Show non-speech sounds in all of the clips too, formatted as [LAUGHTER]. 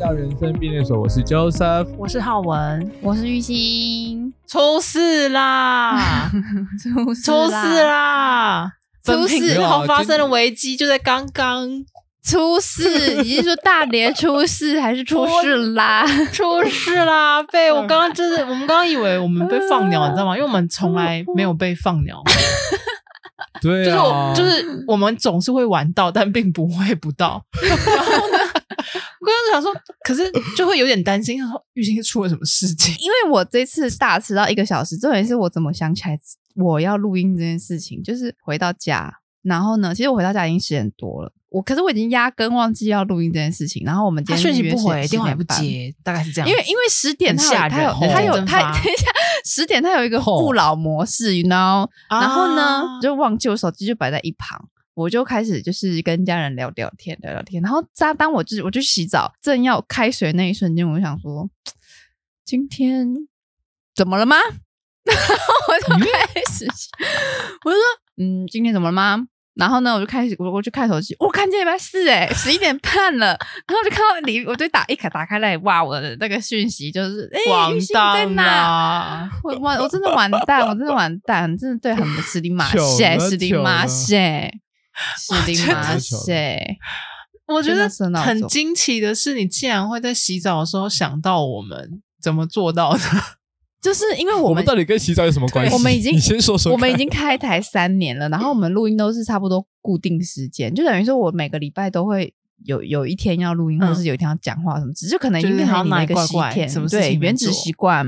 到人生便利所，我是 Joseph，我是浩文，我是玉兴。[LAUGHS] 出事啦！[LAUGHS] 出事出事啦！出事！正好发生了危机，就在刚刚出事。你是说大连出事，还是出事啦？出事啦！[LAUGHS] 被我刚刚就是，我们刚刚以为我们被放鸟，你知道吗？因为我们从来没有被放鸟。对啊，就是我就是我们总是会玩到，但并不会不到。然后呢，我刚刚想说，[LAUGHS] 可是就会有点担心，说玉兴出了什么事情？[LAUGHS] 因为我这次大迟到一个小时，重点是我怎么想起来我要录音这件事情，就是回到家，然后呢，其实我回到家已经十点多了。我可是我已经压根忘记要录音这件事情，然后我们今天讯息不回，电话也不接，大概是这样。因为因为十点他他有他有他等一下十点他有一个勿扰模式，you know，然后呢就忘记我手机就摆在一旁，我就开始就是跟家人聊聊天聊聊天，然后在当我就是我去洗澡正要开水那一瞬间，我就想说今天怎么了吗？然 [LAUGHS] 后我就开始我就说嗯，今天怎么了吗？然后呢，我就开始我我去看手机，我、哦、看见礼拜四哎，十一点半了。然后就看到你，我就打一卡打开来，哇，我的那个讯息就是哎，玉兴在哪？我我我真的完蛋，我真的完蛋，真的对很不 [LAUGHS] 斯里马塞，斯里马塞，斯里马塞。我觉得很惊奇的是，你竟然会在洗澡的时候想到我们，怎么做到的？[LAUGHS] 就是因为我们，我们到底跟洗澡有什么关系？我们已经你先说说，我们已经开台三年了，然后我们录音都是差不多固定时间，就等于说我每个礼拜都会有有一天要录音，嗯、或是有一天要讲话什么，只是可能已经变成你的一个习惯，什么对原子习惯，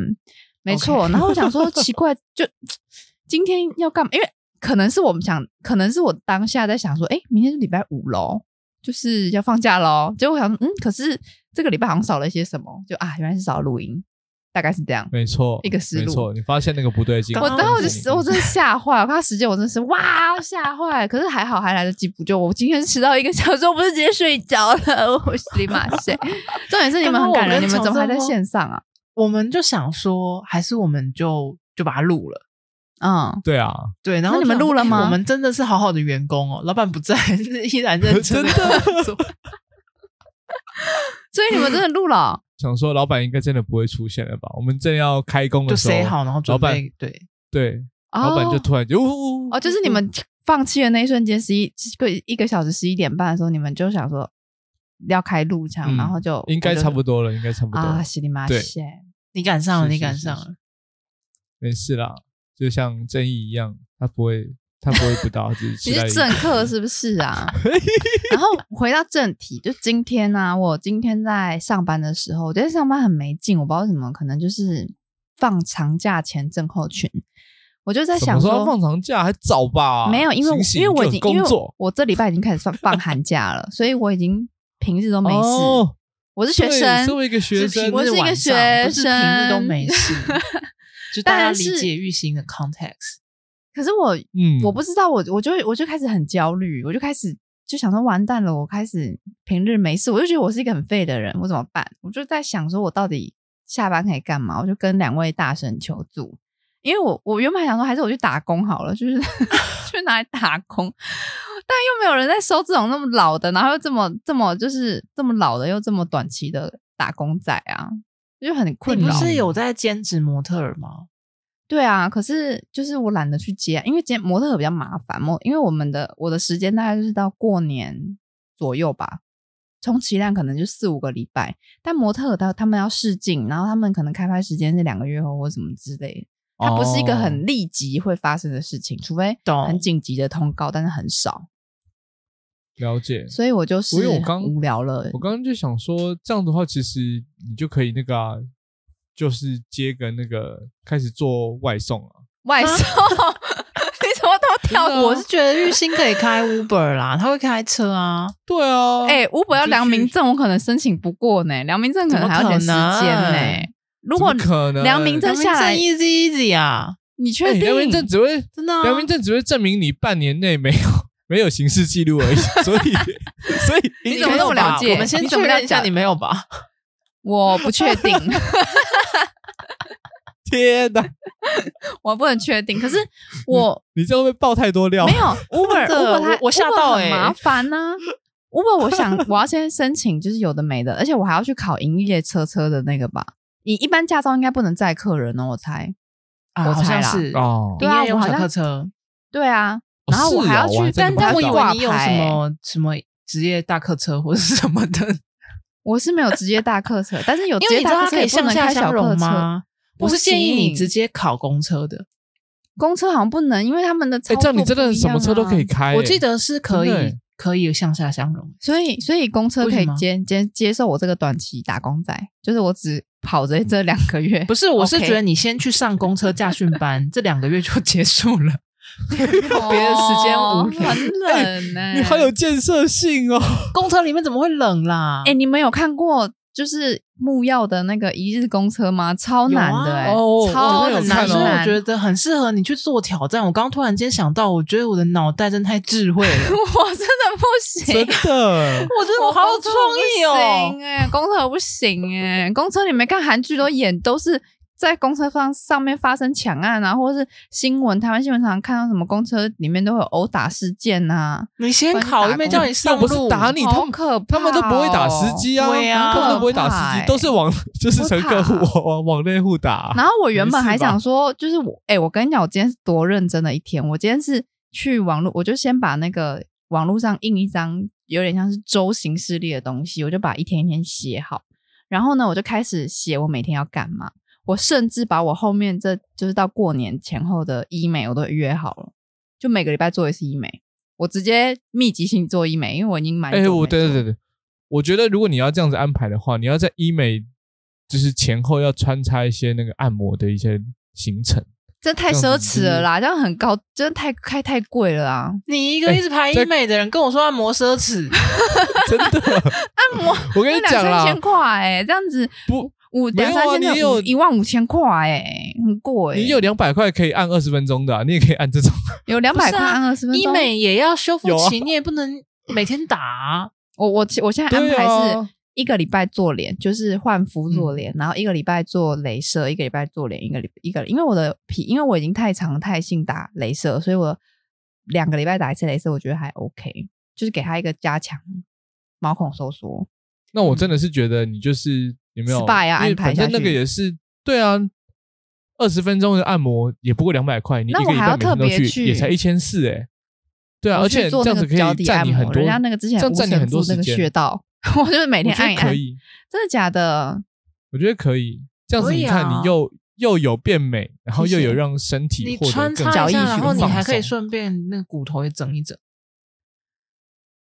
没错。然后我想说 [LAUGHS] 奇怪，就 [TSK] 今天要干嘛？因为可能是我们想，可能是我当下在想说，哎，明天是礼拜五喽，就是要放假喽。结果我想，嗯，可是这个礼拜好像少了一些什么，就啊，原来是少了录音。大概是这样，没错，一个思路。没错，你发现那个不对劲，我当时我就我真的吓坏，我看到时间，我真的是哇吓坏。可是还好还来得及补救，我今天迟到一个小时，我不是直接睡觉了，我立马睡。[LAUGHS] 重点是你们很感人，你们怎么还在线上啊？我们就想说，还是我们就就把它录了。嗯，对啊，对。然后你们录了吗？我们真的是好好的员工哦，老板不在，[LAUGHS] 依然认真的做。[LAUGHS] 所以你们真的录了。[LAUGHS] 想说老板应该真的不会出现了吧？我们正要开工的时候，就好，然后老板对对，老板就突然就哦，就是你们放弃的那一瞬间，十一个一个小时十一点半的时候，你们就想说要开录场，然后就应该差不多了，应该差不多啊，西里马谢，你赶上了，你赶上了，没事啦，就像正义一样，他不会。他不会不到，只是你是政客是不是啊？[LAUGHS] 然后回到正题，就今天呢、啊，我今天在上班的时候，我觉得上班很没劲，我不知道为什么，可能就是放长假前症候群。我就在想说，放长假还早吧？没有，因为因为我已经因为我这礼拜已经开始放放寒假了，所以我已经平日都没事。哦、我是学生，作为一个学生，我是一个学生，平日都没事。[LAUGHS] 就大家理解玉兴的 context。可是我，嗯，我不知道，我我就我就开始很焦虑，我就开始就想说，完蛋了，我开始平日没事，我就觉得我是一个很废的人，我怎么办？我就在想说，我到底下班可以干嘛？我就跟两位大神求助，因为我我原本想说，还是我去打工好了，就是 [LAUGHS] 去哪里打工，但又没有人在收这种那么老的，然后又这么这么就是这么老的又这么短期的打工仔啊，就很困扰。你不是有在兼职模特儿吗？对啊，可是就是我懒得去接，因为接模特比较麻烦。模因为我们的我的时间大概就是到过年左右吧，充其量可能就四五个礼拜。但模特他他们要试镜，然后他们可能开拍时间是两个月后或什么之类的，它不是一个很立即会发生的事情，除非很紧急的通告，但是很少。了解，所以我就是因为我刚无聊了，我刚刚就想说，这样的话其实你就可以那个啊。就是接个那个开始做外送啊，外送，[LAUGHS] 你怎么都跳？我是觉得玉兴可以开 Uber 啦，他会开车啊。对啊，哎，Uber 要良民证，我可能申请不过呢。良民证可能还要点时间呢。如果可能，良民证下来 easy easy 啊，你确定？良民证只会真的，良民证只会证明你半年内没有没有刑事记录而已。[LAUGHS] 所以，所以你怎么那么了解？我们先确认一下，你没有吧？我不确定，[LAUGHS] 天哪，我不能确定。可是我，你这会不会爆太多料？没有，Uber，Uber 它 [LAUGHS] 我吓到哎，麻烦呢。Uber，我想我要先申请，就是有的没的，而且我还要去考营业车车的那个吧。你一般驾照应该不能载客人哦，我猜。啊，我猜是哦。对啊，我好像客车。对啊，然后我还要去，但但我以为你有什么什么职业大客车或者什么的。[LAUGHS] 我是没有职业大客车，但是有职业大客车可以上下相容吗？我是建议你直接考公车的。公车好像不能，因为他们的操作这样你真的什么车都可以开。我记得是可以。可以向下相容，所以所以公车可以接接接受我这个短期打工仔，就是我只跑着这两个月。不是，我是觉得你先去上公车驾训班，这两个月就结束了，[LAUGHS] 别的时间无聊。很冷呢，你好有建设性哦。公车里面怎么会冷啦？哎，你们有看过？就是木曜的那个一日公车吗？超难的哎、超难，难。所以我觉得很适合你去做挑战。我刚突然间想到，我觉得我的脑袋真的太智慧了，[LAUGHS] 我真的不行，真的，我真的我好有创意哦。哎，公车不行哎、欸，公车你没看韩剧都演都是。在公车上上面发生抢案啊，或者是新闻，台湾新闻常常看到什么公车里面都会有殴打事件啊。你先考，又没叫你上路，不是打你，好可怕、哦、他们都不会打司机啊，对啊，他们都不会打司机，都是往 [LAUGHS] 就是乘客户 [LAUGHS] 往往内户打。然后我原本还想说，就是我哎、欸，我跟你讲，我今天是多认真的一天。我今天是去网络，我就先把那个网络上印一张有点像是周行事历的东西，我就把一天一天写好。然后呢，我就开始写我每天要干嘛。我甚至把我后面这就是到过年前后的医美我都约好了，就每个礼拜做一次医美，我直接密集性做医美，因为我已经买。哎，我对对对对，我觉得如果你要这样子安排的话，你要在医美就是前后要穿插一些那个按摩的一些行程，这太奢侈了啦，这样很高，真的太开太贵了啊！你一个一直排医美的人跟我说按摩奢侈，[LAUGHS] 真的 [LAUGHS] 按摩我跟你讲啦，两三千块哎，这样子不。五两三千，你有一万五千块哎，很贵。你有两百块可以按二十分钟的，啊，你也可以按这种。[LAUGHS] 有两百块按二十分钟，医美也要修复期，你也不能每天打，啊。我我我现在安排是一个礼拜做脸，就是换肤做脸，然后一个礼拜做镭射，一个礼拜做脸，一个礼一个，因为我的皮，因为我已经太常态性打镭射，所以我两个礼拜打一次镭射，我觉得还 OK，就是给他一个加强毛孔收缩。那我真的是觉得你就是。有没有？因为反正那个也是对啊，二十分钟的按摩也不过两百块，你一个礼拜每天都去也才一千四哎。对啊，而且这样子可以占你很多，人家那个之前占你很多时间。穴道，[LAUGHS] 我就是每天按一按。可以，真的假的？我觉得可以。这样子你看，你又又有变美，然后又有让身体获得更脚意，然后你还可以顺便那个骨头也整一整。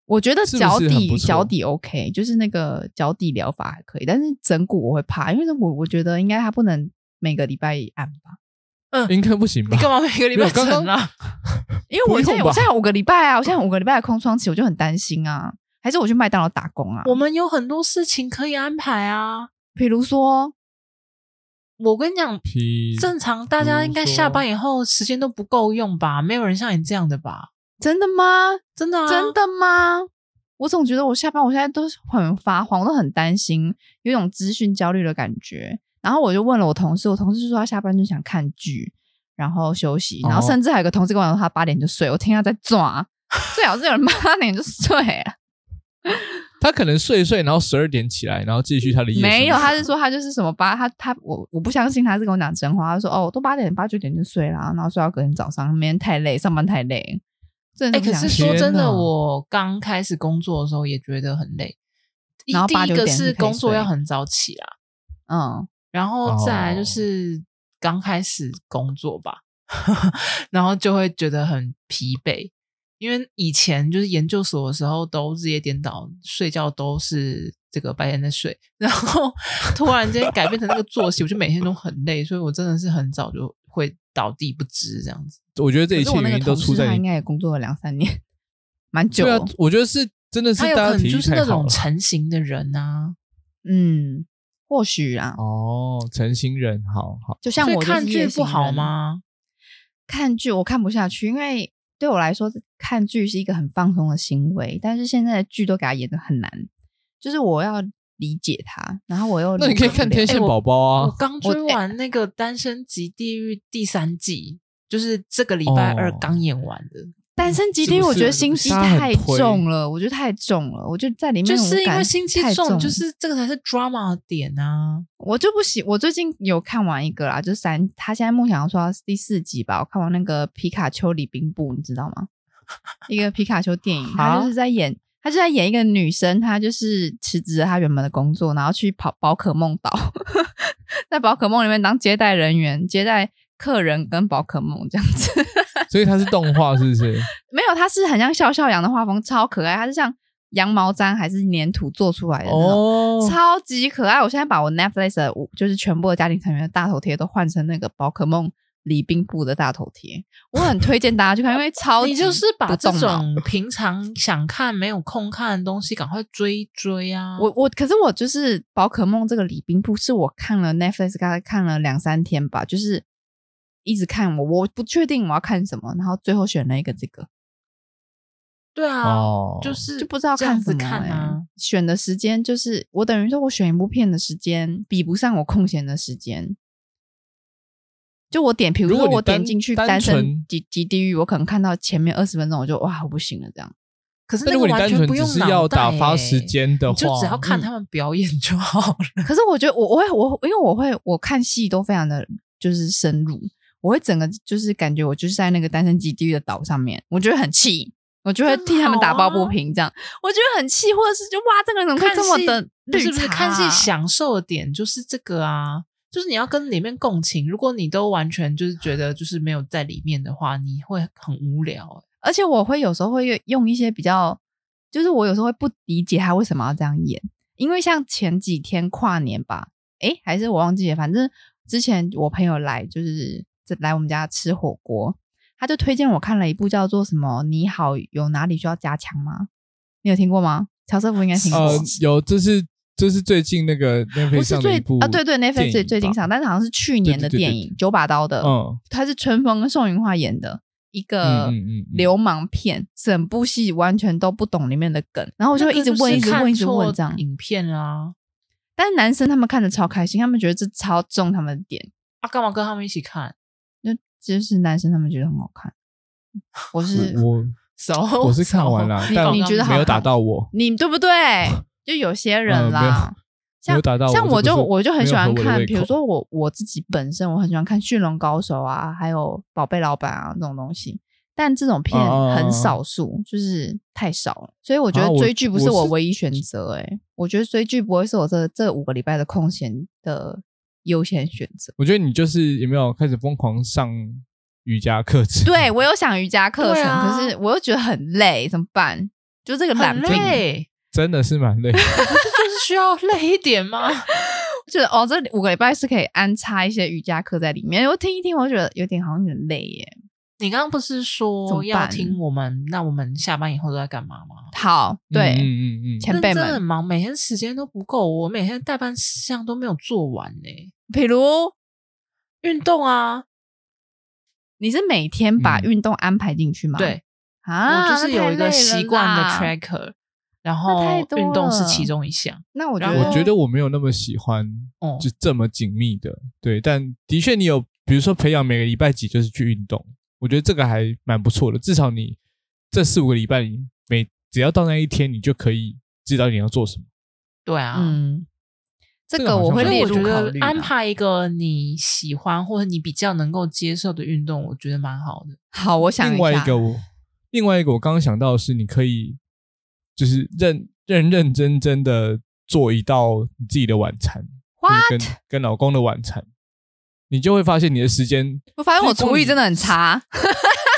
我觉得脚底脚底 OK，就是那个脚底疗法还可以，但是整骨我会怕，因为我我觉得应该他不能每个礼拜按吧。嗯，应该不行吧？你干嘛每个礼拜整啊？因为我现在我现在五个礼拜啊，我现在五个礼拜的空窗期，我就很担心啊。还是我去麦当劳打工啊？我们有很多事情可以安排啊，比如说，我跟你讲，正常大家应该下班以后时间都不够用吧？没有人像你这样的吧？真的吗？真的啊？真的吗？我总觉得我下班，我现在都很发慌，我都很担心，有一种资讯焦虑的感觉。然后我就问了我同事，我同事就说他下班就想看剧，然后休息，然后甚至还有个同事跟我说他八点就睡。我听他在抓，[LAUGHS] 最好是有人八点就睡了。他可能睡一睡，然后十二点起来，然后继续他的夜。没有，他是说他就是什么八，他他我我不相信他是跟我讲真话。他说哦，我都八点八九点就睡了，然后睡到隔天早上，明天太累，上班太累。哎，可是说真的，我刚开始工作的时候也觉得很累。然后第一个是工作要很早起啦，嗯，然后再来就是刚开始工作吧，[LAUGHS] 然后就会觉得很疲惫，因为以前就是研究所的时候都日夜颠倒，睡觉都是这个白天在睡，[LAUGHS] 然后突然间改变成那个作息，我就每天都很累，所以我真的是很早就会倒地不支这样子。我觉得这一切原因都出在他应该也工作了两三年，蛮久。对啊，我觉得是真的是大家体力就是那种成型的人啊，嗯，或许啊，哦，成型人，好好。就像我看剧不好吗？看剧我看不下去，因为对我来说，看剧是一个很放松的行为。但是现在的剧都给他演的很难，就是我要理解他，然后我又那你可以看《天线宝宝》啊。我刚追完那个《单身即地狱》第三季。就是这个礼拜二刚演完的，单身即地狱，我觉得心机太重了，我觉得太重了，我觉得在里面就是因为心机重，就是这个才是 drama 的点啊。我就不喜，我最近有看完一个啦，就三，他现在梦想要说第四集吧，我看完那个皮卡丘礼宾部，你知道吗？一个皮卡丘电影，他就是在演，他就在演一个女生，她就是辞职了她原本的工作，然后去跑宝可梦岛，[LAUGHS] 在宝可梦里面当接待人员，接待客人跟宝可梦这样子。[LAUGHS] 所以它是动画，是不是？[LAUGHS] 没有，它是很像笑笑羊的画风，超可爱。它是像羊毛毡还是粘土做出来的那种，哦、超级可爱。我现在把我 Netflix 的就是全部的家庭成员的大头贴都换成那个宝可梦礼宾部的大头贴，我很推荐大家去看，因为超级 [LAUGHS] 你就是把这种平常想看没有空看的东西赶快追追啊！我我可是我就是宝可梦这个礼宾部是我看了 Netflix 刚才看了两三天吧，就是。一直看我，我不确定我要看什么，然后最后选了一个这个。对啊，哦、就是就不知道看什么、欸、看啊。选的时间就是我等于说，我选一部片的时间比不上我空闲的时间。就我点，比如说我点进去单身即即地狱，我可能看到前面二十分钟，我就哇，我不行了这样。可是那个完全不用脑、欸、是要打发时间的话，就只要看他们表演就好了。嗯、[LAUGHS] 可是我觉得我我会我因为我会我看戏都非常的就是深入。我会整个就是感觉我就是在那个单身即地狱的岛上面，我觉得很气，我就会替他们打抱不平，这样、啊、我觉得很气，或者是就哇，这个人怎么这么的绿茶？是不是看戏享受的点就是这个啊？就是你要跟里面共情，如果你都完全就是觉得就是没有在里面的话，你会很无聊、欸。而且我会有时候会用一些比较，就是我有时候会不理解他为什么要这样演，因为像前几天跨年吧，诶，还是我忘记了，反正之前我朋友来就是。来我们家吃火锅，他就推荐我看了一部叫做什么“你好，有哪里需要加强吗？”你有听过吗？乔瑟夫应该听过。呃，有，这是这是最近那个 Netflix 上的一部啊，对对，Netflix 最最近上，但是好像是去年的电影，九把刀的。嗯，他是春风跟宋云画演的一个流氓片，整部戏完全都不懂里面的梗，然后我就一直问，一直问，一直问这样。影片啊，但是男生他们看的超开心，他们觉得这超中他们的点啊，干嘛跟他们一起看？就是男生他们觉得很好看，我是我，[LAUGHS] 我是看完了，但你觉得没有打到我，你对不对？[LAUGHS] 就有些人啦，像像我就我就很喜欢看，比如说我我自己本身我很喜欢看《驯龙高手》啊，还有《宝贝老板》啊这种东西，但这种片很少数，就是太少了，所以我觉得追剧不是我唯一选择。哎，我觉得追剧不会是我这这五个礼拜的空闲的。优先选择，我觉得你就是有没有开始疯狂上瑜伽课程？对，我有想瑜伽课程，啊、可是我又觉得很累，怎么办？就这个懒累，真的是蛮累，[LAUGHS] 就是需要累一点吗？[LAUGHS] 觉得哦，这五个礼拜是可以安插一些瑜伽课在里面，我听一听，我觉得有点好像有点累耶。你刚刚不是说要听我们？那我们下班以后都在干嘛吗？好，对，嗯嗯嗯，前辈们真的很忙，每天时间都不够，我每天代办事项都没有做完呢。比如运动啊，你是每天把运动安排进去吗？对啊，我就是有一个习惯的 tracker，然后运动是其中一项。那我觉得，我觉得我没有那么喜欢，就这么紧密的。对，但的确你有，比如说培养每个礼拜几就是去运动。我觉得这个还蛮不错的，至少你这四五个礼拜里，每只要到那一天，你就可以知道你要做什么。对啊，嗯，这个我会列入考虑。安排一个你喜欢或者你比较能够接受的运动，我觉得蛮好的。好，我想另外一个我，另外一个我刚刚想到的是，你可以就是认认认真真的做一道你自己的晚餐?跟跟老公的晚餐。你就会发现你的时间，我发现我厨艺真的很差。[LAUGHS]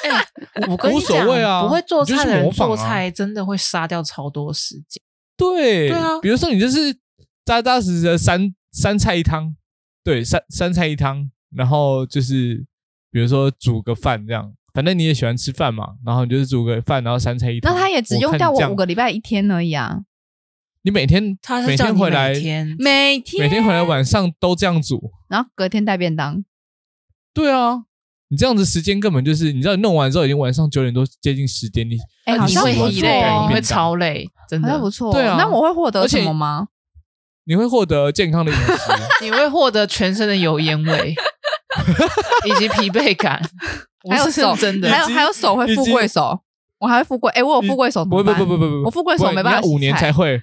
欸、我跟你讲，无所谓啊，不会做菜的人做菜真的会杀掉超多时间。对，对啊。比如说你就是扎扎实实的三三菜一汤，对，三三菜一汤，然后就是比如说煮个饭这样，反正你也喜欢吃饭嘛，然后你就是煮个饭，然后三菜一汤。那他也只用掉我五个礼拜一天而已啊。你每天，他每天回来，每天。每天。回来晚上都这样煮，然后隔天带便当。对啊，你这样子时间根本就是，你知道你弄完之后已经晚上九点多，接近十点，你哎，好像不错，你会超累，真的。不错。对啊，那我会获得什么吗？你会获得健康的饮食，[LAUGHS] 你会获得全身的油烟味，[LAUGHS] 以及疲惫感，还有手真的，还有还有手会富贵手。我还会富贵，哎，我有富贵手，不不不不不不，我富贵手没办法，五年才会，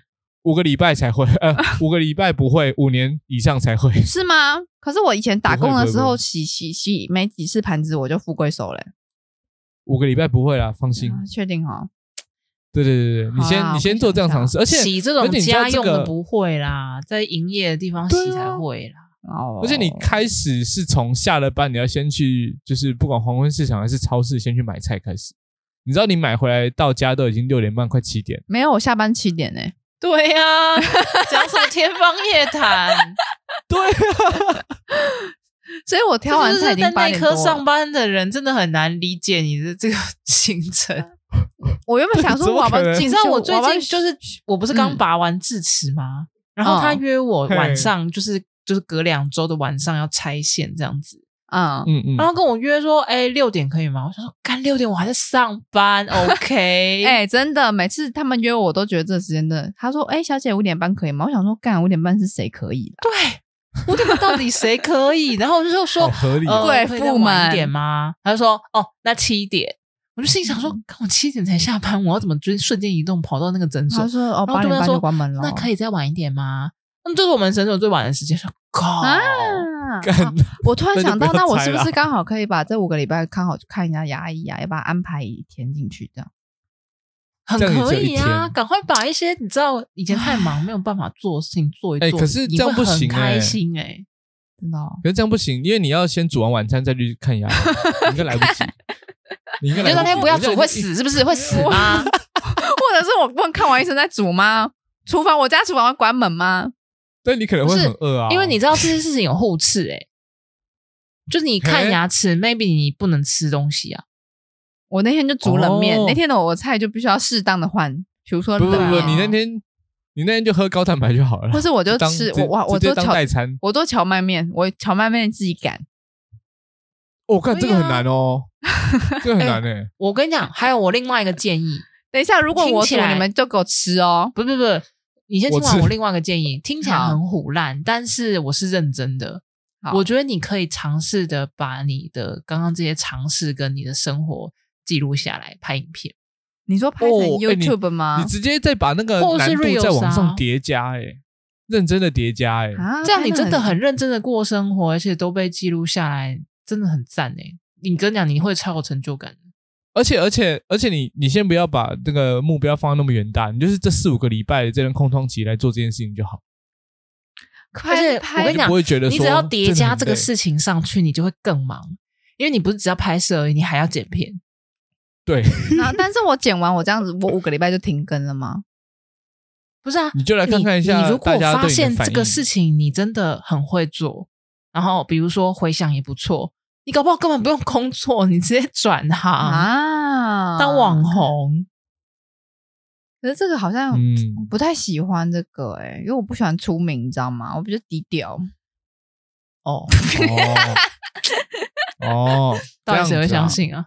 五个礼拜才会，呃，[LAUGHS] 五个礼拜不会，五年以上才会，是吗？可是我以前打工的时候洗洗洗没几次盘子我就富贵手嘞，五个礼拜不会啦，放心，确定哈？对对对对，你先你先做这样尝试，而且洗这种家用的不会啦，在营业的地方洗才会啦。哦，而且你开始是从下了班，你要先去，就是不管黄昏市场还是超市，先去买菜开始。你知道你买回来到家都已经六点半，快七点。没有，我下班七点呢。对呀，讲什么天方夜谭？对啊，[LAUGHS] 所以我挑完菜已经八点多。在内科上班的人真的很难理解你的这个 [LAUGHS] 行程。[LAUGHS] 我原本想说，我们你知道我最近就是我不是刚拔完智齿吗？然后他约我晚上就是。就是隔两周的晚上要拆线这样子，嗯嗯嗯，然后跟我约说，哎、欸，六点可以吗？我想说，干六点我还在上班，[LAUGHS] OK？[LAUGHS] 哎、欸，真的，每次他们约我，我都觉得这时间的。他说，哎、欸，小姐五点半可以吗？我想说，干五点半是谁可以的？对，五点半到底谁可以？[LAUGHS] 然后我就说，合理，贵妇们点吗？他就说，哦，那七点。我就心想说，看我七点才下班，我要怎么就瞬间移动跑到那个诊所？他说，哦，八点半就关门了，那可以再晚一点吗？那么就是我们诊所最晚的时间。啊！我突然想到，那我是不是 [LAUGHS] 刚好可以把这五个礼拜刚好去看一下牙医啊？要把它安排一天进去，这样很可以啊！赶快把一些你知道以前太忙没有办法做事情做一做。可是这样不行，开心哎，真的。可是这样不行，因为你要先煮完晚餐再去看牙，应该来不及。[LAUGHS] 你应该那天不要煮会死是不是？会死吗？[LAUGHS] 或者是我不能看完医生再煮吗？厨房我家厨房会关门吗？但你可能会很饿啊，因为你知道这件事情有后刺诶，就是你看牙齿，maybe 你不能吃东西啊。我那天就煮冷面，那天的我菜就必须要适当的换，比如说不不不，你那天你那天就喝高蛋白就好了，或是我就吃我我我做蕎代餐，我做荞麦面，我荞麦面自己擀。我看这个很难哦，这个很难诶。[LAUGHS] 我跟你讲，还有我另外一个建议，等一下如果我煮，你们就给我吃哦，不不不。你先听完我另外一个建议，听起来很虎烂，但是我是认真的。我觉得你可以尝试的把你的刚刚这些尝试跟你的生活记录下来，拍影片。你说拍成 YouTube 吗？你直接再把那个难度再往上叠加，哎，认真的叠加，哎，这样你真的很认真的过生活，而且都被记录下来，真的很赞哎！你跟你讲，你会超有成就感。而且而且而且，你你先不要把这个目标放那么远大，你就是这四五个礼拜的这段空窗期来做这件事情就好。而且我跟你讲，不会觉得你只要叠加这个事情上去，你就会更忙，因为你不是只要拍摄而已，你还要剪片。对。那 [LAUGHS] 但是我剪完我这样子，我五个礼拜就停更了吗？不是啊，你就来看看一下。你如果发现这个事情你真的很会做，然后比如说回想也不错。你搞不好根本不用工作，你直接转行啊，当网红。可是这个好像不太喜欢这个哎、欸，因为我不喜欢出名，你知道吗？我比较低调。哦 [LAUGHS] 哦，到底谁会相信啊？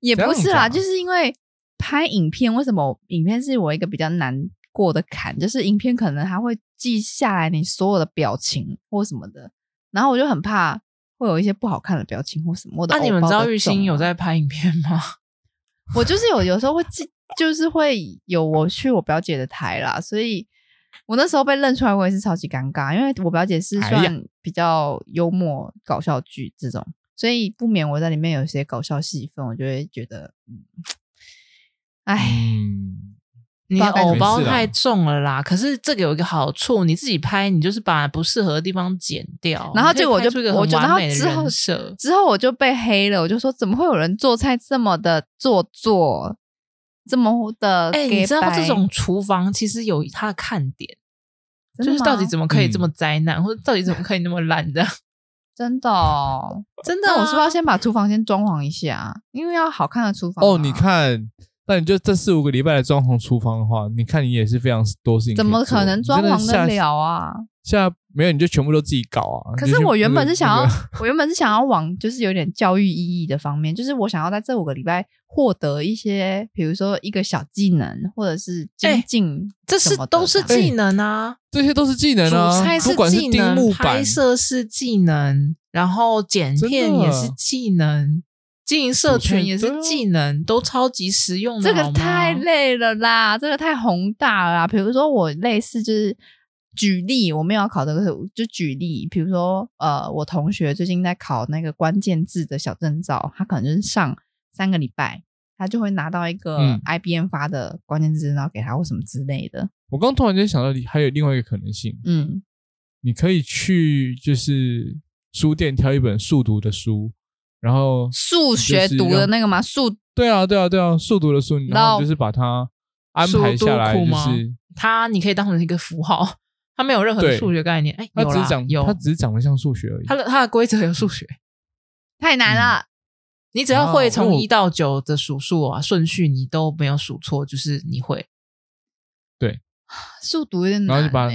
也不是啦，就是因为拍影片，为什么影片是我一个比较难过的坎？就是影片可能它会记下来你所有的表情或什么的，然后我就很怕。会有一些不好看的表情或什么的。那、啊、你们知道玉兴有在拍影片吗？我就是有，有时候会记，就是会有我去我表姐的台啦，所以我那时候被认出来，我也是超级尴尬，因为我表姐是算比较幽默搞笑剧这种，所以不免我在里面有些搞笑戏份，我就会觉得，嗯，哎。嗯你偶包太重了啦！可是这个有一个好处，你自己拍，你就是把不适合的地方剪掉，然后结果我就我就然后之后设之后我就被黑了，我就说怎么会有人做菜这么的做作，这么的？哎、欸，你知道这种厨房其实有它的看点，就是到底怎么可以这么灾难，嗯、或者到底怎么可以那么烂的？[LAUGHS] 真的、哦，真的，那我是不是要先把厨房先装潢一下？因为要好看的厨房哦，你看。那你就这四五个礼拜来装潢厨房的话，你看你也是非常多事情。怎么可能装潢得了啊？现在没有，你就全部都自己搞啊。可是我原本是想要，我原本是想要往就是有点教育意义的方面，就是我想要在这五个礼拜获得一些，比如说一个小技能，或者是精进，这是都是技能啊，这些都是技能啊。煮菜是技能，拍摄是技能，然后剪片也是技能。经营社群也是技能，都超级实用的。这个太累了啦，这个太宏大了啦。比如说我类似就是举例，我没有要考这个，就举例，比如说呃，我同学最近在考那个关键字的小证照，他可能就是上三个礼拜，他就会拿到一个 IBM 发的关键字，然后给他或什么之类的。我刚突然间想到，还有另外一个可能性，嗯，你可以去就是书店挑一本速读的书。然后数学读的那个吗？数对啊，对啊，对啊，数读的书，然后就是把它安排下来，就是它，你可以当成一个符号，它没有任何的数学概念，哎，它只是讲有，它只是讲的像数学而已。它的它的规则有数学，太难了。你只要会从一到九的数数啊顺序，你都没有数错，就是你会。对，[SIGHS] 数读有点难，然后你把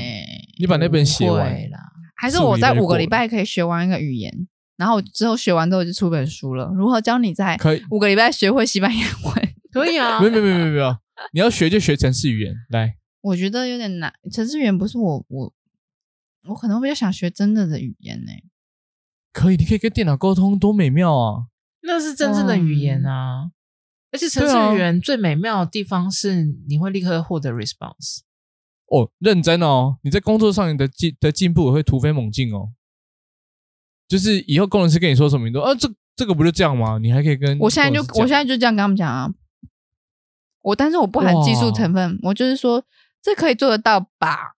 你把那本写完了，还是我在五个礼拜可以学完一个语言？然后之后学完之后就出本书了，如何教你在五个礼拜学会西班牙文？[LAUGHS] 可以啊，没有没有没有没有，你要学就学城市语言来。我觉得有点难，城市语言不是我我我可能比较想学真正的语言呢。可以，你可以跟电脑沟通，多美妙啊！那是真正的语言啊，嗯、而且城市语言最美妙的地方是你会立刻获得 response。哦，认真哦，你在工作上你的进的进步也会突飞猛进哦。就是以后工程师跟你说什么，你都啊，这这个不就这样吗？你还可以跟我现在就我现在就这样跟他们讲啊。我但是我不含技术成分，我就是说这可以做得到吧？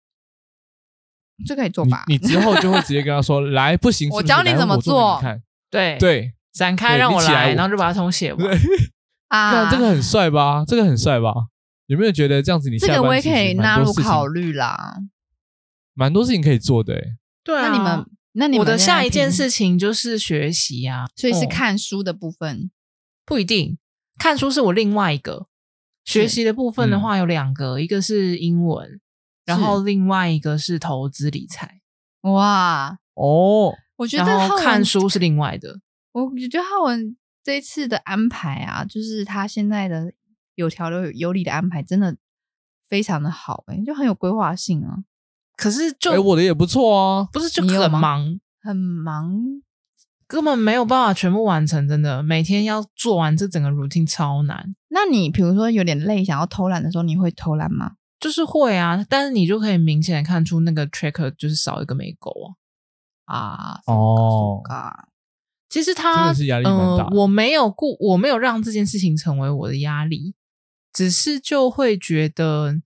这可以做吧？你，你之后就会直接跟他说，来不行，我教你怎么做。对对，展开让我来，然后就把它重写完。[LAUGHS] 啊，这个很帅吧？这个很帅吧？有没有觉得这样子你这个我也可以纳入考虑啦？蛮多事情可以做的诶。对啊，那你们。那你我的下一件事情就是学习啊，所以是看书的部分，哦、不一定。看书是我另外一个学习的部分的话，有两个，嗯、一个是英文，然后另外一个是投资理财。哇哦，我觉得看书是另外的。我觉得浩文这一次的安排啊，就是他现在的有条有有理的安排，真的非常的好，欸，就很有规划性啊。可是就，哎，我的也不错啊，不是就很忙，很忙，根本没有办法全部完成，真的，每天要做完这整个 routine 超难。那你比如说有点累，想要偷懒的时候，你会偷懒吗？就是会啊，但是你就可以明显的看出那个 tracker 就是少一个没勾啊。啊，哦，其实他嗯、呃，我没有顾，我没有让这件事情成为我的压力，只是就会觉得。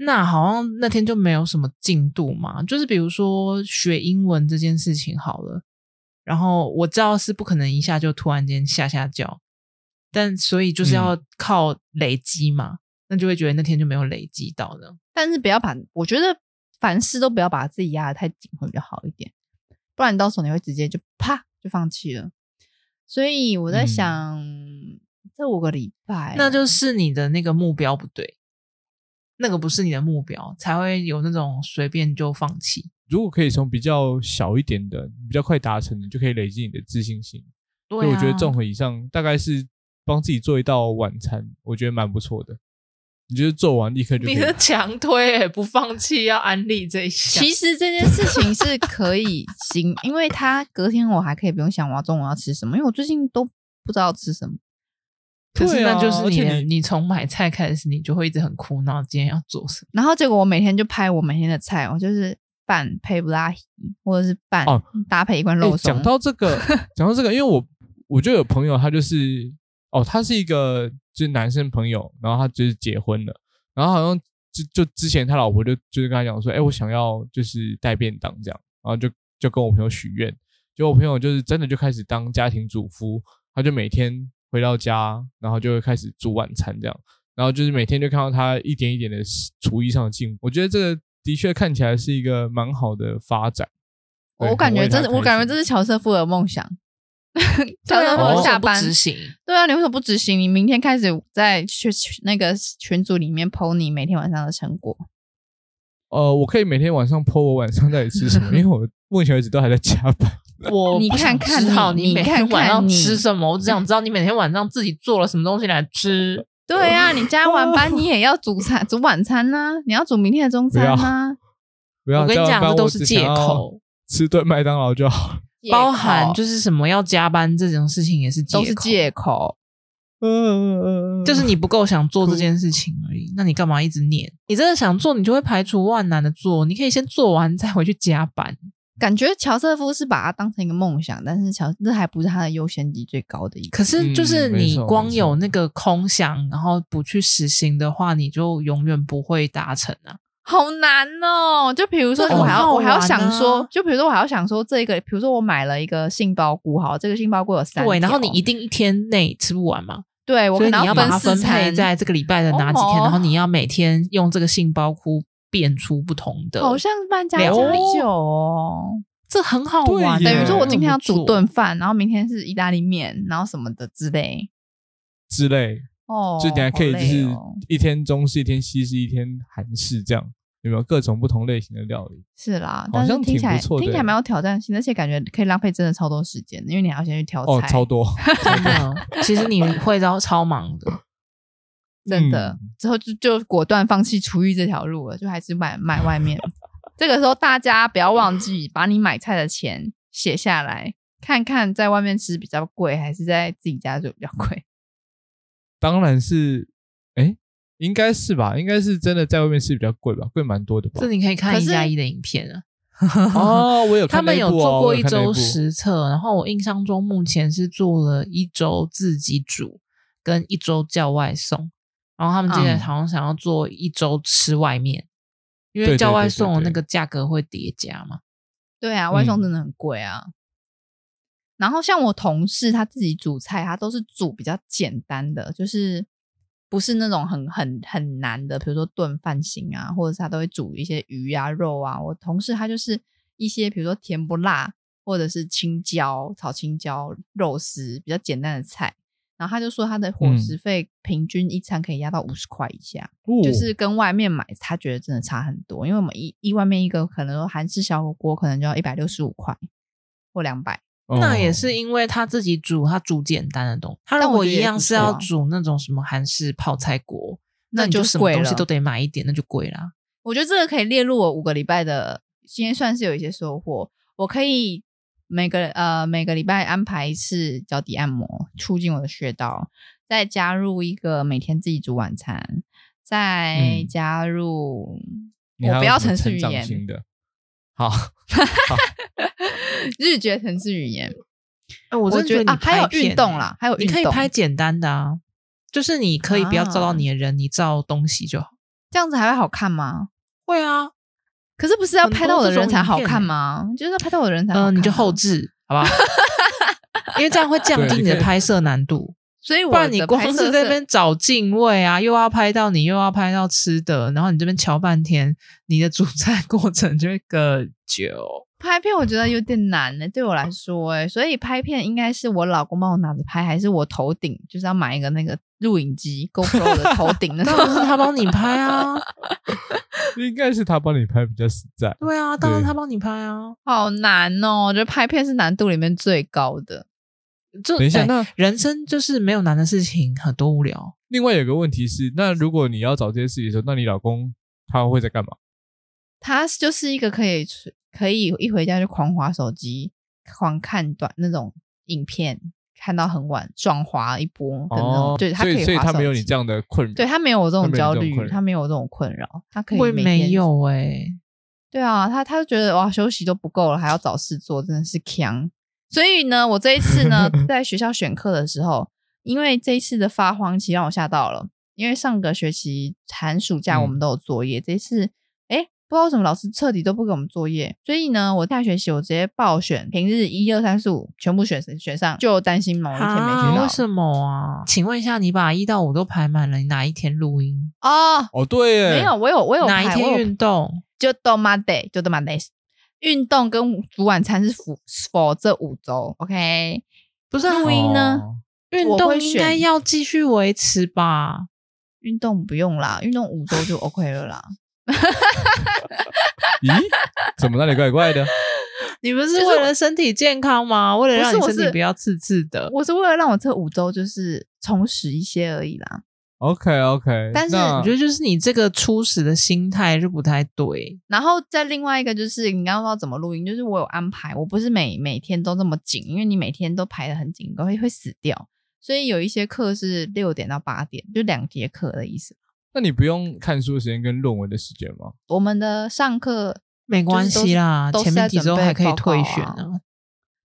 那好像那天就没有什么进度嘛，就是比如说学英文这件事情好了，然后我知道是不可能一下就突然间下下教，但所以就是要靠累积嘛，嗯、那就会觉得那天就没有累积到的。但是不要把，我觉得凡事都不要把自己压得太紧会比较好一点，不然到时候你会直接就啪就放弃了。所以我在想，嗯、这五个礼拜，那就是你的那个目标不对。那个不是你的目标，才会有那种随便就放弃。如果可以从比较小一点的、比较快达成的，就可以累积你的自信心。对啊，所以我觉得综合以上，大概是帮自己做一道晚餐，我觉得蛮不错的。你觉得做完立刻就？你是强推、欸，不放弃，要安利这一项。其实这件事情是可以行，因为他隔天我还可以不用想我要中午要吃什么，因为我最近都不知道吃什么。可是那就是你，你你从买菜开始，你就会一直很苦恼，今天要做什么？然后结果我每天就拍我每天的菜，我就是拌配布拉提，或者是拌搭配一罐肉松。讲到这个，[LAUGHS] 讲到这个，因为我我就有朋友，他就是哦，他是一个就是男生朋友，然后他就是结婚了，然后好像就就之前他老婆就就是跟他讲说，哎，我想要就是带便当这样，然后就就跟我朋友许愿，结果我朋友就是真的就开始当家庭主夫，他就每天。回到家，然后就会开始煮晚餐，这样，然后就是每天就看到他一点一点的厨艺上的进步。我觉得这个的确看起来是一个蛮好的发展。我感觉这是，我感觉这是乔瑟夫的梦想。[LAUGHS] 乔瑟夫下班执行，对啊，你为什么不执行？你明天开始在群那个群组里面 po 你每天晚上的成果。呃，我可以每天晚上 po 我晚上到底吃什么，因为我目前为止都还在加班。[LAUGHS] 我你看看好你每天晚上吃什么？我只想知道你每天晚上自己做了什么东西来吃。对呀，你加完班 [LAUGHS] 你也要煮餐煮晚餐呢，你要煮明天的中餐吗。不要，我跟你讲，这都是借口。[LAUGHS] 吃顿麦当劳就好。包含就是什么要加班这种事情也是都是借口。嗯嗯嗯，就是你不够想做这件事情而已。那你干嘛一直念？你真的想做，你就会排除万难的做。你可以先做完再回去加班。感觉乔瑟夫是把它当成一个梦想，但是乔这还不是他的优先级最高的一个。可是就是你光有那个空想，然后不去实行的话，你就永远不会达成啊。好难哦！就比如说，我还要我还要想说，就比如说我还要想说，这个，比如说我买了一个杏鲍菇，好，这个杏鲍菇有三，对，然后你一定一天内吃不完嘛。对，我可能要把它分配在这个礼拜的哪几天，然后你要每天用这个杏鲍菇变出不同的，好像扮家家酒哦，这很好玩。等于说我今天要煮顿饭，然后明天是意大利面，然后什么的之类之类哦，就你还可以就是一天中式，一天西式，一天韩式这样。有没有各种不同类型的料理？是啦，但是听起来听起来蛮有挑战性，而且感觉可以浪费真的超多时间，因为你还要先去挑菜。哦，[LAUGHS] 超多，真的。其实你会超超忙的，真的。嗯、之后就就果断放弃厨艺这条路了，就还是买买外面。[LAUGHS] 这个时候大家不要忘记把你买菜的钱写下来，看看在外面吃比较贵，还是在自己家就比较贵。[LAUGHS] 当然是，哎。应该是吧，应该是真的在外面吃比较贵吧，贵蛮多的吧。这你可以看一加一的影片啊。哦，我有 [LAUGHS] 看、哦、他们有做过一周实测，然后我印象中目前是做了一周自己煮，跟一周叫外送。然后他们今天好像想要做一周吃外面，嗯、因为叫外送那个价格会叠加嘛。对啊，外送真的很贵啊。嗯、然后像我同事他自己煮菜，他都是煮比较简单的，就是。不是那种很很很难的，比如说炖饭型啊，或者是他都会煮一些鱼啊、肉啊。我同事他就是一些，比如说甜不辣，或者是青椒炒青椒肉丝比较简单的菜。然后他就说他的伙食费平均一餐可以压到五十块以下，嗯、就是跟外面买他觉得真的差很多。因为我们一一外面一个可能说韩式小火锅可能就要一百六十五块或两百。那也是因为他自己煮，他煮简单的东西。他如果一样是要煮那种什么韩式泡菜锅，那你就什么东西都得买一点，那就贵啦。我觉得这个可以列入我五个礼拜的，今天算是有一些收获。我可以每个呃每个礼拜安排一次脚底按摩，促进我的穴道，再加入一个每天自己煮晚餐，再加入、嗯、我不要城市语言的，好。[LAUGHS] 好日觉城市语言，哎、欸，我真的觉得啊，还有运动啦，还有运动，你可以拍简单的啊，就是你可以不要照到你的人，啊、你照东西就好，这样子还会好看吗？会啊，可是不是要拍到我的人才好看吗？就是要拍到我的人才好看，嗯、呃，你就后置好不好？[LAUGHS] 因为这样会降低你的拍摄难度。所以，不然你光是这边找镜位啊，又要拍到你，又要拍到吃的，然后你这边瞧半天，你的煮菜 [LAUGHS] 过程就会更久。拍片我觉得有点难呢、欸，对我来说哎、欸，所以拍片应该是我老公帮我拿着拍，还是我头顶就是要买一个那个录影机 GoPro 的头顶 [LAUGHS] 那种？当然是他帮你拍啊，[LAUGHS] 应该是他帮你拍比较实在。对啊，当然他帮你拍啊，好难哦，我觉得拍片是难度里面最高的。就等一下，那人生就是没有难的事情，很多无聊。另外有个问题是，那如果你要找这些事情的时候，那你老公他会在干嘛？他就是一个可以。可以一回家就狂划手机，狂看短那种影片，看到很晚，爽滑一波的那种。哦、对他可以，所以他没有你这样的困扰。对他没有我这种焦虑，他没有这种困扰，他可以。会没有哎、欸？对啊，他他就觉得哇，休息都不够了，还要找事做，真的是强。所以呢，我这一次呢，[LAUGHS] 在学校选课的时候，因为这一次的发荒期让我吓到了，因为上个学期寒暑假我们都有作业，嗯、这一次。不知道为什么老师彻底都不给我们作业，所以呢，我下学期我直接报选，平日一二三四五全部选选上，就担心某一天没去到。为什么啊？请问一下，你把一到五都排满了，你哪一天录音？哦哦，对耶，没有，我有我有哪一天运动？就 do my day，就 do my days。运动跟煮晚餐是 for for 这五周，OK？不是录音呢？运动应该要继续维持吧？运动不用啦，运动五周就 OK 了啦。[LAUGHS] 咦？怎么那里怪怪的？[LAUGHS] 你不是为了身体健康吗？为了让你身体不要刺刺的。我是为了让我这五周就是充实一些而已啦。OK OK，但是我觉得就是你这个初始的心态就不太对。然后再另外一个就是你刚刚说怎么录音，就是我有安排，我不是每每天都这么紧，因为你每天都排得很紧，都会会死掉。所以有一些课是六点到八点，就两节课的意思。那你不用看书的时间跟论文的时间吗？我们的上课没关系啦，前面几周还可以退选呢。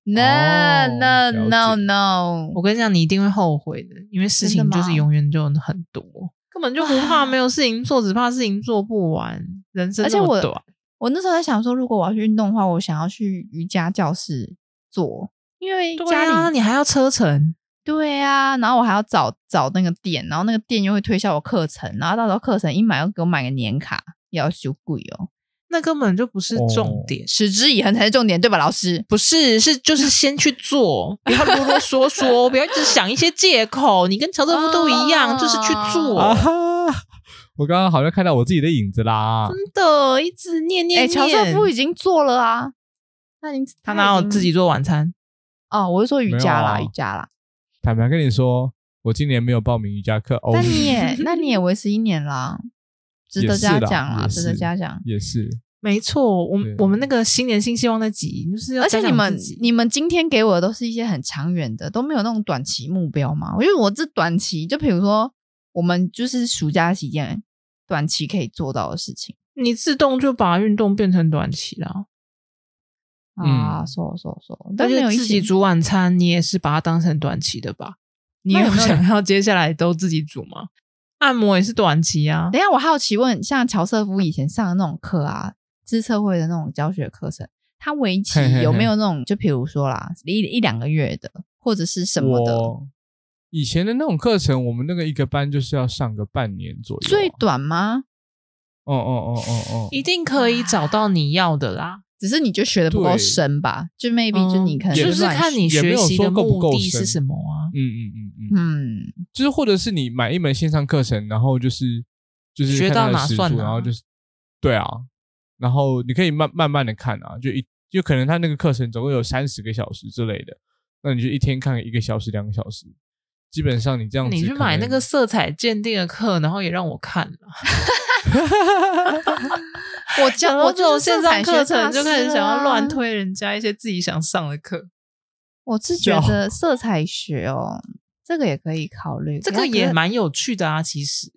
No no no no！我跟你讲，你一定会后悔的，因为事情就是永远就很多，根本就不怕没有事情做，只怕事情做不完。人生这么短。我那时候在想说，如果我要去运动的话，我想要去瑜伽教室做，因为家里、啊、你还要车程。对啊，然后我还要找找那个店，然后那个店又会推销我课程，然后到时候课程一买要给我买个年卡，要修贵哦。那根本就不是重点，持之以恒才是重点，对吧，老师？不是，是就是先去做，不要啰啰嗦嗦，[LAUGHS] 不要一直想一些借口。你跟乔瑟夫都一样，啊、就是去做。啊、我刚刚好像看到我自己的影子啦，真的，一直念念念。乔瑟夫已经做了啊，他已经他哪有自己做晚餐？哦，我是说瑜伽啦，啊、瑜伽啦。坦白跟你说，我今年没有报名瑜伽课。那你也，那你也维持一年啦。值得嘉奖啊，值得嘉奖，也是没错。我我们那个新年新希望那集，就是，而且你们你们今天给我的都是一些很长远的，都没有那种短期目标嘛？因为我这短期，就比如说我们就是暑假期间短期可以做到的事情，你自动就把运动变成短期了。啊，说说说，但是自己煮晚餐，你也是把它当成短期的吧？你有想要接下来都自己煮吗？按摩也是短期啊。等一下，我好奇问，像乔瑟夫以前上的那种课啊，知策会的那种教学课程，他为期有没有那种？嘿嘿嘿就比如说啦，一一两个月的，或者是什么的？以前的那种课程，我们那个一个班就是要上个半年左右啊。最短吗？哦哦哦哦哦，一定可以找到你要的啦。只是你就学的不够深吧？就 maybe 就你可能就是看你学。习的目的是什么啊？嗯嗯嗯嗯。嗯，就是或者是你买一门线上课程，然后就是就是学到哪算哪，然后就是对啊，然后你可以慢慢慢的看啊，就一就可能他那个课程总共有三十个小时之类的，那你就一天看一个小时两个小时，基本上你这样子，你去买那个色彩鉴定的课，然后也让我看了。[LAUGHS] 我教我这种线上课程就开始想要乱推人家一些自己想上的课。我是觉得色彩学哦，[LAUGHS] 这个也可以考虑，这个也蛮有趣的啊。其实，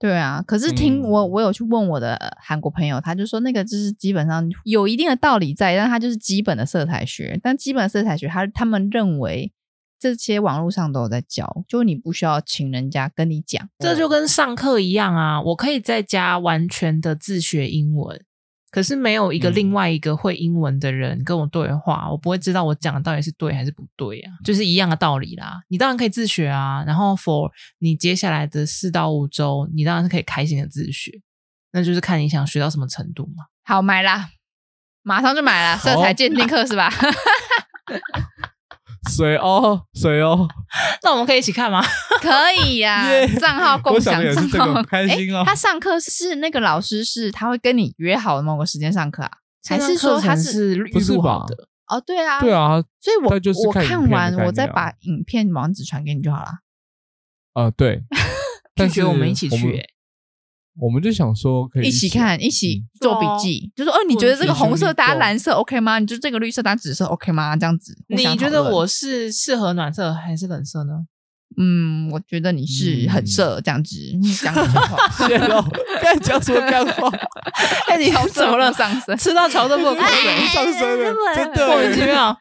对啊，可是听我我有去问我的韩国朋友，他就说那个就是基本上有一定的道理在，但他就是基本的色彩学，但基本的色彩学他他们认为。这些网络上都有在教，就你不需要请人家跟你讲，这就跟上课一样啊。我可以在家完全的自学英文，可是没有一个另外一个会英文的人跟我对话，嗯、我不会知道我讲的到底是对还是不对啊。就是一样的道理啦。你当然可以自学啊，然后 for 你接下来的四到五周，你当然是可以开心的自学，那就是看你想学到什么程度嘛。好，买啦，马上就买了色彩鉴定课是吧？[LAUGHS] 水哦，水哦，[LAUGHS] 那我们可以一起看吗？[LAUGHS] 可以呀、[LAUGHS] 啊，账号共享账号，开心哦。欸、他上课是那个老师是他会跟你约好的某个时间上课啊，还是说他是预录好的？哦，对啊，对啊，所以我我看完我再把影片网址传给你就好了。哦、呃，对，拒绝我们一起去、欸。我们就想说可以一起看，一起做笔记，就说哦，你觉得这个红色搭蓝色 OK 吗？你觉得这个绿色搭紫色 OK 吗？这样子，你觉得我是适合暖色还是冷色呢？嗯，我觉得你是很色这样子。讲什么话？[LAUGHS] 谢喽，该讲什么干话？[LAUGHS] 哎，你怎么了？上升，吃到潮都不口水 [LAUGHS] 上升了，真的莫名其妙，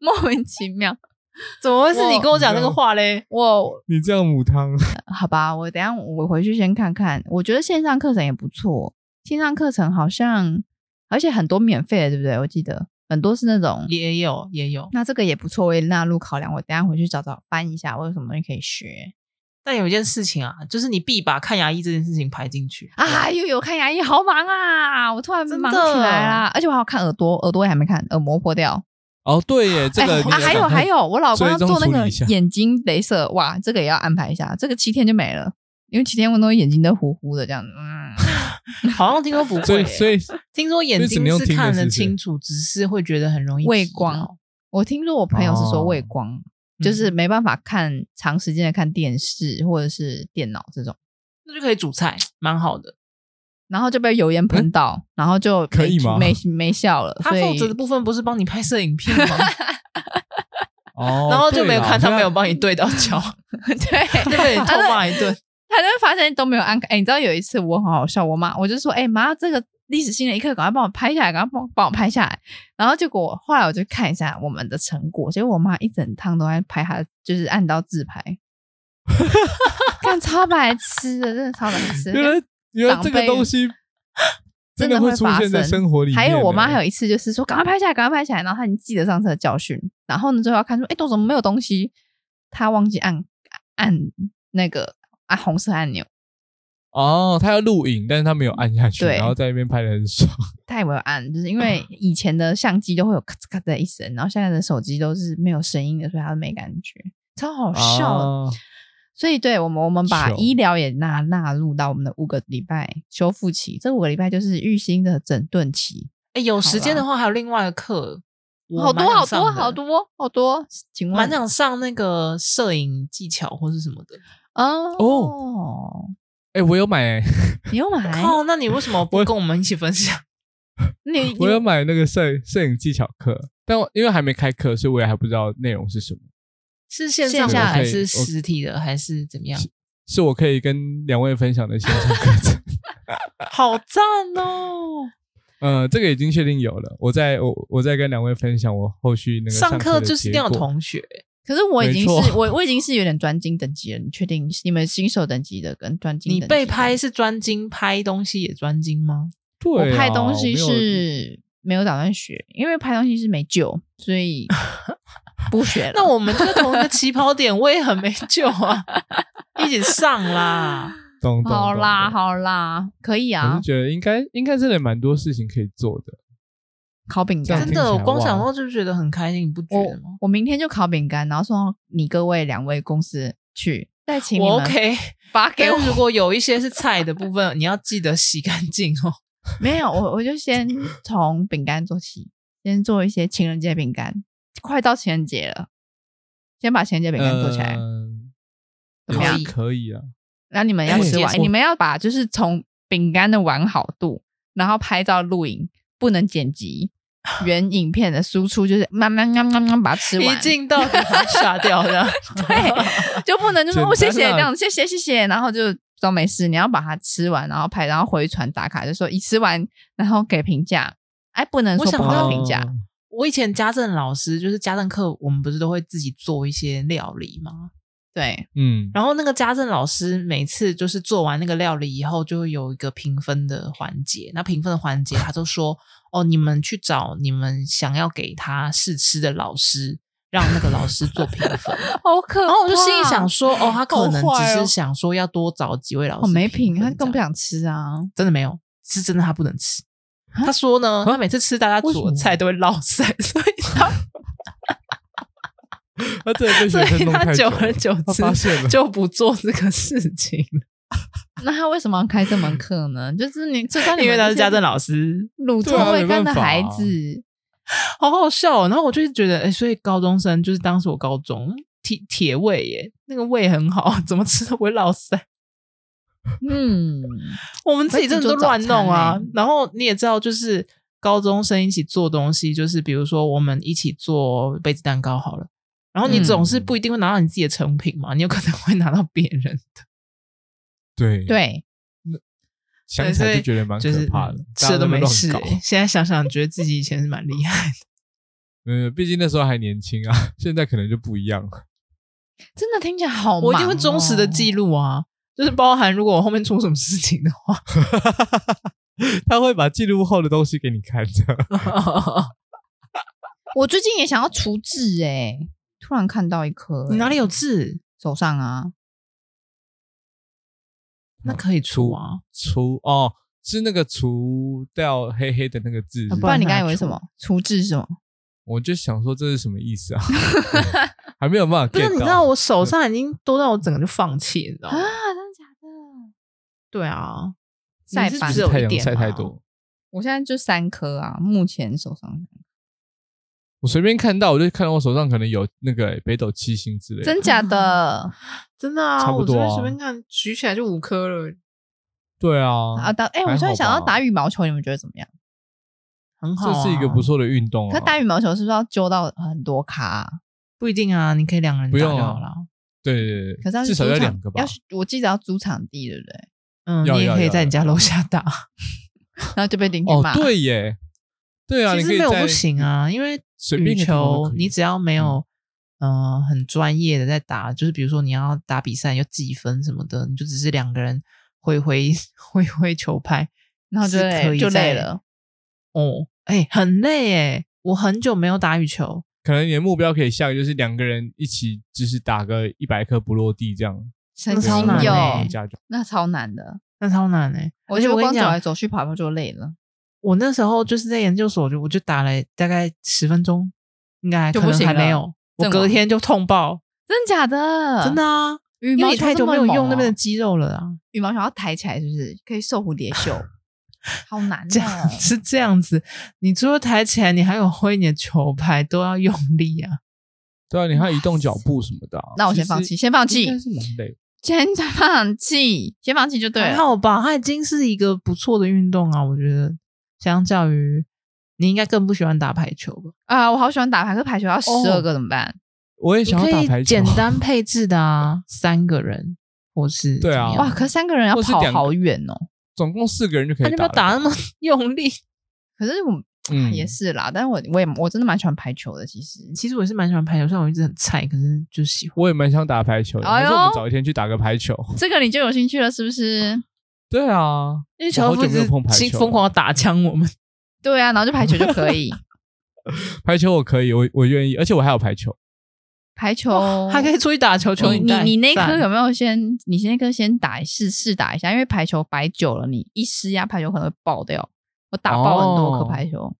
莫名其妙。[LAUGHS] 怎么会是你跟我讲那个话嘞？我你这样母汤，[LAUGHS] 好吧，我等下我回去先看看。我觉得线上课程也不错，线上课程好像而且很多免费的，对不对？我记得很多是那种也有也有，那这个也不错，我也纳入考量。我等下回去找找翻一下，我有什么东西可以学。但有一件事情啊，就是你必把看牙医这件事情排进去啊！又有看牙医，好忙啊！我突然忙起来啦，而且我还要看耳朵，耳朵也还没看，耳膜破掉。哦，对耶，这个啊，还有还有，我老公要做那个眼睛镭射，哇，这个也要安排一下，这个七天就没了，因为七天我都眼睛都糊糊的这样子，嗯，[LAUGHS] 好像听说不会，所以所 [LAUGHS] 以听说眼睛是看得清楚，只是会觉得很容易畏光。我听说我朋友是说畏光，就是没办法看长时间的看电视或者是电脑这种，那就可以煮菜，蛮好的。然后就被油烟喷到，嗯、然后就可以吗？没没笑了。他负责的部分不是帮你拍摄影片吗？[LAUGHS] 哦，[LAUGHS] 然后就没有看他没有帮你对到焦，对，[LAUGHS] 就被你痛骂一顿。他就会发现都没有按开。哎，你知道有一次我很好笑，我妈我就说：“哎妈，这个历史性的一刻，赶快帮我拍下来，赶快帮帮我拍下来。”然后结果后来我就看一下我们的成果，结果我妈一整趟都在拍她，就是按到自拍，看超白痴的，真的超白痴。因为这个东西 [LAUGHS] 真的会出现在生活里面。还有我妈还有一次就是说，赶快拍下来，赶快拍下来。然后她已经记得上次的教训，然后呢，最后要看说，哎，都怎么没有东西？她忘记按按那个按红色按钮。哦，她要录影，但是她没有按下去，然后在那边拍的很爽。[LAUGHS] 她也没有按，就是因为 [LAUGHS] 以前的相机都会有咔嚓咔嚓的一声，然后现在的手机都是没有声音的，所以她都没感觉，超好笑。哦所以，对我们，我们把医疗也纳纳入到我们的五个礼拜修复期。这五个礼拜就是育新的整顿期。哎，有时间的话，还有另外的课，好多好多好多好多。请问，蛮想上那个摄影技巧或是什么的哦哦。哎，我有买，[LAUGHS] 你有买？哦，那你为什么不跟我们一起分享？[LAUGHS] 你我有买那个摄摄影技巧课，但我因为还没开课，所以我也还不知道内容是什么。是线上的还是实体的还是怎么样？是，我可以跟两位分享的线上课程，[LAUGHS] 好赞哦！[LAUGHS] 呃，这个已经确定有了，我在我我在跟两位分享我后续那个上课就是一定要同学，可是我已经是我我已经是有点专精等级了，你确定你们新手等级的跟专精？你被拍是专精，拍东西也专精吗？对，我拍东西是没有打算学，因为拍东西是没救，所以。[LAUGHS] 不学了，那我们就同一个起跑点，我也很没救啊！[LAUGHS] 一起上啦，[LAUGHS] 懂懂好啦好啦，可以啊。我是觉得应该应该真的蛮多事情可以做的。烤饼干，真的，我光想到就觉得很开心，你不觉得吗？我明天就烤饼干，然后送你各位两位公司去，再请你们。[LAUGHS] 我 OK，发给我。如果有一些是菜的部分，你要记得洗干净哦。没有，我我就先从饼干做起，先做一些情人节饼干。快到情人节了，先把情人节饼干做起来，呃、怎么样？可以啊。然后你们要吃完，欸、你们要把就是从饼干的完好度，然后拍照录影，不能剪辑，原影片的输出就是慢慢慢慢慢把它吃完，一镜到底把它 [LAUGHS] 刷掉的，[LAUGHS] 对，就不能就说哦谢谢这样，谢谢谢谢，然后就都没事。你要把它吃完，然后拍，然后回传打卡，就说一吃完，然后给评价。哎，不能说不好评价。我以前家政老师就是家政课，我们不是都会自己做一些料理吗？对，嗯。然后那个家政老师每次就是做完那个料理以后，就会有一个评分的环节。那评分的环节，他就说：“哦，你们去找你们想要给他试吃的老师，让那个老师做评分。[LAUGHS] ”好可怕。然后我就心里想说：“哦，他可能只是想说要多找几位老师。”没品，他更不想吃啊！真的没有，是真的他不能吃。他说呢，他每次吃大家煮的菜都会落腮，所以他 [LAUGHS] 他这个所以他久而久之就不做这个事情。[LAUGHS] 那他为什么要开这门课呢？就是你，就因为他是家政老师，乳臭未干的孩子，好好笑。然后我就觉得，哎，所以高中生就是当时我高中铁铁胃耶，那个胃很好，怎么吃都不会落腮。[LAUGHS] 嗯，我们自己真的都乱弄啊。然后你也知道，就是高中生一起做东西，就是比如说我们一起做杯子蛋糕好了。然后你总是不一定会拿到你自己的成品嘛，你有可能会拿到别人的。对对，想起来就觉得蛮可怕的，吃的都没事。现在想想，觉得自己以前是蛮厉害的。嗯，毕竟那时候还年轻啊，现在可能就不一样了。真的听起来好，我一定会忠实的记录啊。就是包含，如果我后面出什么事情的话，[LAUGHS] 他会把记录后的东西给你看的。[LAUGHS] 我最近也想要除痣哎，突然看到一颗，你哪里有痣？手上啊？那可以除啊？除哦，是那个除掉黑黑的那个痣。不然你刚才以为什么？除痣是什么？我就想说这是什么意思啊？[LAUGHS] 还没有办法 get 到。你知道我手上已经多到我整个就放弃，你知道吗？对啊，晒斑是太阳晒太多。我现在就三颗啊，目前手上。我随便看到，我就看到我手上可能有那个北斗七星之类的。真假的？[LAUGHS] 真的啊，差不多啊。我随便看，举起来就五颗了。对啊。啊，打哎，我突然想到打羽毛球，你们觉得怎么样？很好，这是一个不错的运动啊。可打羽毛球是不是要揪到很多咖？不一定啊，你可以两个人打就好了。对对对。可是至少要两个吧？要我记得要租场地，对不对？嗯，你也可以在你家楼下打，[LAUGHS] 然后就被邻居骂。哦，对耶。对啊，其实没有不行啊，因为羽球你只要没有呃很专业的在打，就是比如说你要打比赛要计分什么的，你就只是两个人挥挥 [LAUGHS] 挥挥球拍，[LAUGHS] 然后就可以就累了。哦，哎，很累哎，我很久没有打羽球。可能你的目标可以下个就是两个人一起，就是打个一百颗不落地这样。很超难哟，那超难的，那超难哎！我觉得光走来走去跑跑就累了。我那时候就是在研究所，就我就打了大概十分钟，应该可能还没有。我隔天就痛爆，真的假的？真的啊！羽毛球太久没有用那边的肌肉了啊！羽毛球要抬起来，是不是可以瘦蝴蝶袖？[LAUGHS] 好难这样是这样子。你除了抬起来，你还有挥你的球拍，都要用力啊！对啊，你还要移动脚步什么的。那我先放弃，先放弃。应该是蛮累。先放弃，先放弃就对了。还好吧，它已经是一个不错的运动啊，我觉得。相较于你应该更不喜欢打排球吧？啊，我好喜欢打排球，排球要十二个怎么办？我也想要打排球。简单配置的啊，三个人或是对啊，哇，可是三个人要跑好远哦。总共四个人就可以打。你不要打那么用力。可是我嗯也是啦，但是我我也我真的蛮喜欢排球的。其实其实我是蛮喜欢排球，虽然我一直很菜，可是就喜欢。我也蛮想打排球的。还是我们找一天去打个排球。这个你就有兴趣了，是不是？[LAUGHS] 对啊，因为乔夫一直疯狂打枪我们。[LAUGHS] 对啊，然后就排球就可以。[LAUGHS] 排球我可以，我我愿意，而且我还有排球。排球还可以出去打球球。你你你那颗有没有先？你先那颗先打试试打一下，因为排球摆久了，你一施压，排球可能会爆掉。我打爆很多颗排球。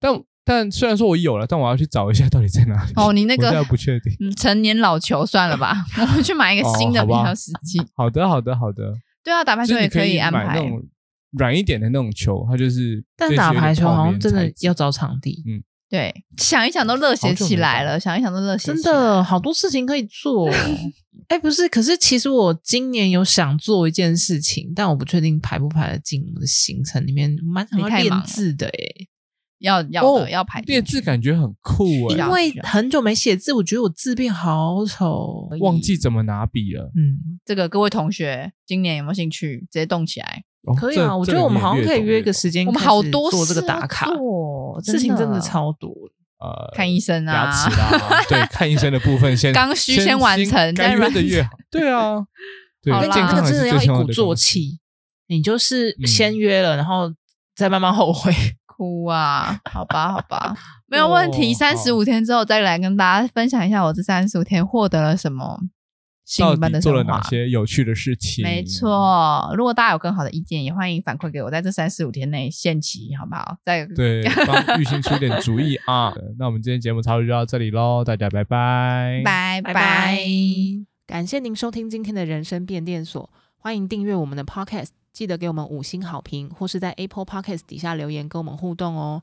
但但虽然说我有了，但我要去找一下到底在哪里。哦，你那个我不确定。成年老球算了吧，[LAUGHS] 我们去买一个新的比较实际。好的，好的，好的。对啊，打排球也可以安排。软一点的那种球，它就是。但打排球好像真的要找场地。嗯，对，想一想都热血起来了，想一想都热血。真的好多事情可以做。[LAUGHS] 哎，不是，可是其实我今年有想做一件事情，但我不确定排不排得进我的行程里面。蛮想要练字的，哎，要要要排。练字感觉很酷哎，因为很久没写字，我觉得我字变好丑，忘记怎么拿笔了。嗯，这个各位同学，今年有没有兴趣直接动起来？可以啊，我觉得我们好像可以约一个时间，我们好多做这个打卡，事情真的超多。呃，看医生啊，牙齿啦，对，看医生的部分先 [LAUGHS] 刚需先完成，该约的越好。对啊，[LAUGHS] 我跟你讲，这个真的要一鼓作气，你就是先约了，然后再慢慢后悔。[LAUGHS] 哭啊，好吧，好吧，没有问题。三十五天之后再来跟大家分享一下，我这三十五天获得了什么。到底做了哪些有趣的事情？没错，如果大家有更好的意见，也欢迎反馈给我，在这三十五天内限期，好不好？再对 [LAUGHS] 帮玉兴出点主意啊！那我们今天节目差不多就到这里喽，大家拜拜，拜拜拜！感谢您收听今天的人生变电所，欢迎订阅我们的 Podcast，记得给我们五星好评，或是在 Apple Podcast 底下留言跟我们互动哦。